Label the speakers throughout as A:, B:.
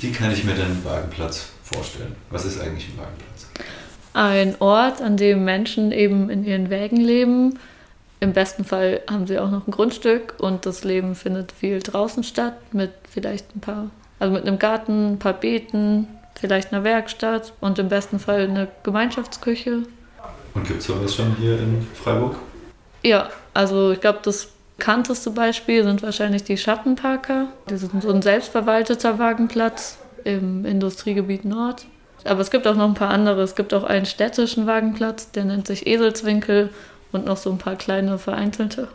A: Wie kann ich mir denn einen Wagenplatz vorstellen? Was ist eigentlich ein Wagenplatz?
B: Ein Ort, an dem Menschen eben in ihren Wägen leben. Im besten Fall haben sie auch noch ein Grundstück und das Leben findet viel draußen statt, mit vielleicht ein paar, also mit einem Garten, ein paar Beeten, vielleicht einer Werkstatt und im besten Fall eine Gemeinschaftsküche.
A: Und gibt es sowas schon hier in Freiburg?
B: Ja, also ich glaube, das bekannteste Beispiel sind wahrscheinlich die Schattenparker. Die sind so ein selbstverwalteter Wagenplatz im Industriegebiet Nord. Aber es gibt auch noch ein paar andere. Es gibt auch einen städtischen Wagenplatz, der nennt sich Eselswinkel und noch so ein paar kleine vereinzelte.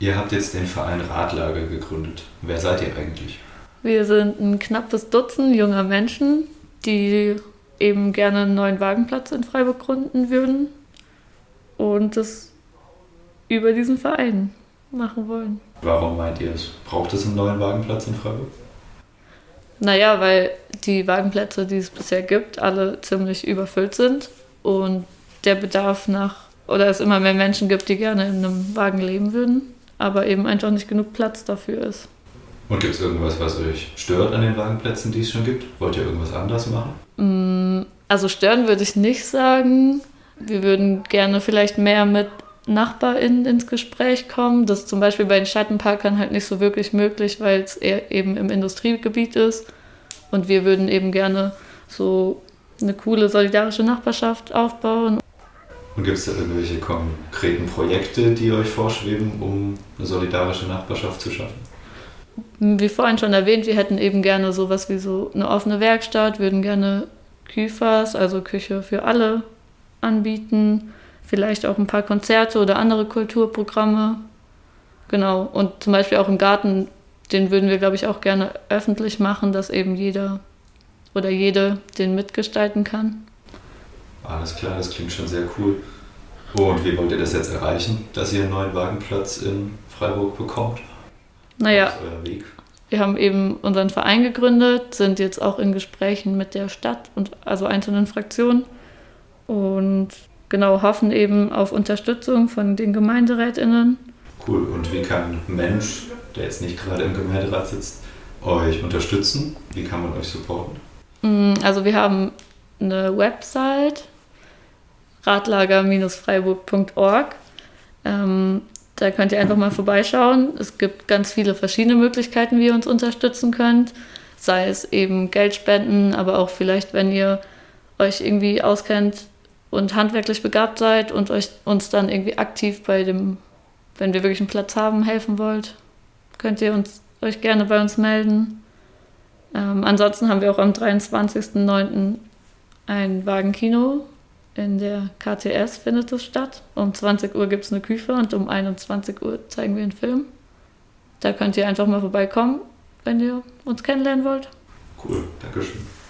A: Ihr habt jetzt den Verein Radlager gegründet. Wer seid ihr eigentlich?
B: Wir sind ein knappes Dutzend junger Menschen, die eben gerne einen neuen Wagenplatz in Freiburg gründen würden und das über diesen Verein machen wollen.
A: Warum meint ihr es? Braucht es einen neuen Wagenplatz in Freiburg?
B: Naja, weil die Wagenplätze, die es bisher gibt, alle ziemlich überfüllt sind und der Bedarf nach, oder es immer mehr Menschen gibt, die gerne in einem Wagen leben würden, aber eben einfach nicht genug Platz dafür ist.
A: Und gibt es irgendwas, was euch stört an den Wagenplätzen, die es schon gibt? Wollt ihr irgendwas anders machen?
B: Mm, also stören würde ich nicht sagen. Wir würden gerne vielleicht mehr mit NachbarInnen ins Gespräch kommen. Das ist zum Beispiel bei den Schattenparkern halt nicht so wirklich möglich, weil es eben im Industriegebiet ist. Und wir würden eben gerne so eine coole solidarische Nachbarschaft aufbauen.
A: Und gibt es da irgendwelche konkreten Projekte, die euch vorschweben, um eine solidarische Nachbarschaft zu schaffen?
B: Wie vorhin schon erwähnt, wir hätten eben gerne sowas wie so eine offene Werkstatt, würden gerne Küfers, also Küche für alle, anbieten vielleicht auch ein paar Konzerte oder andere Kulturprogramme. Genau. Und zum Beispiel auch im Garten, den würden wir, glaube ich, auch gerne öffentlich machen, dass eben jeder oder jede den mitgestalten kann.
A: Alles klar, das klingt schon sehr cool. Und wie wollt ihr das jetzt erreichen, dass ihr einen neuen Wagenplatz in Freiburg bekommt?
B: Naja, wir haben eben unseren Verein gegründet, sind jetzt auch in Gesprächen mit der Stadt und also einzelnen Fraktionen und genau hoffen eben auf Unterstützung von den GemeinderätInnen.
A: Cool. Und wie kann ein Mensch, der jetzt nicht gerade im Gemeinderat sitzt, euch unterstützen? Wie kann man euch supporten?
B: Mm, also wir haben eine Website, radlager-freiburg.org. Ähm, da könnt ihr einfach mal vorbeischauen. Es gibt ganz viele verschiedene Möglichkeiten, wie ihr uns unterstützen könnt. Sei es eben Geldspenden, aber auch vielleicht, wenn ihr euch irgendwie auskennt und handwerklich begabt seid und euch, uns dann irgendwie aktiv bei dem, wenn wir wirklich einen Platz haben, helfen wollt, könnt ihr uns, euch gerne bei uns melden. Ähm, ansonsten haben wir auch am 23.09. ein Wagenkino. In der KTS findet es statt. Um 20 Uhr gibt es eine Küche und um 21 Uhr zeigen wir einen Film. Da könnt ihr einfach mal vorbeikommen, wenn ihr uns kennenlernen wollt.
A: Cool, Dankeschön.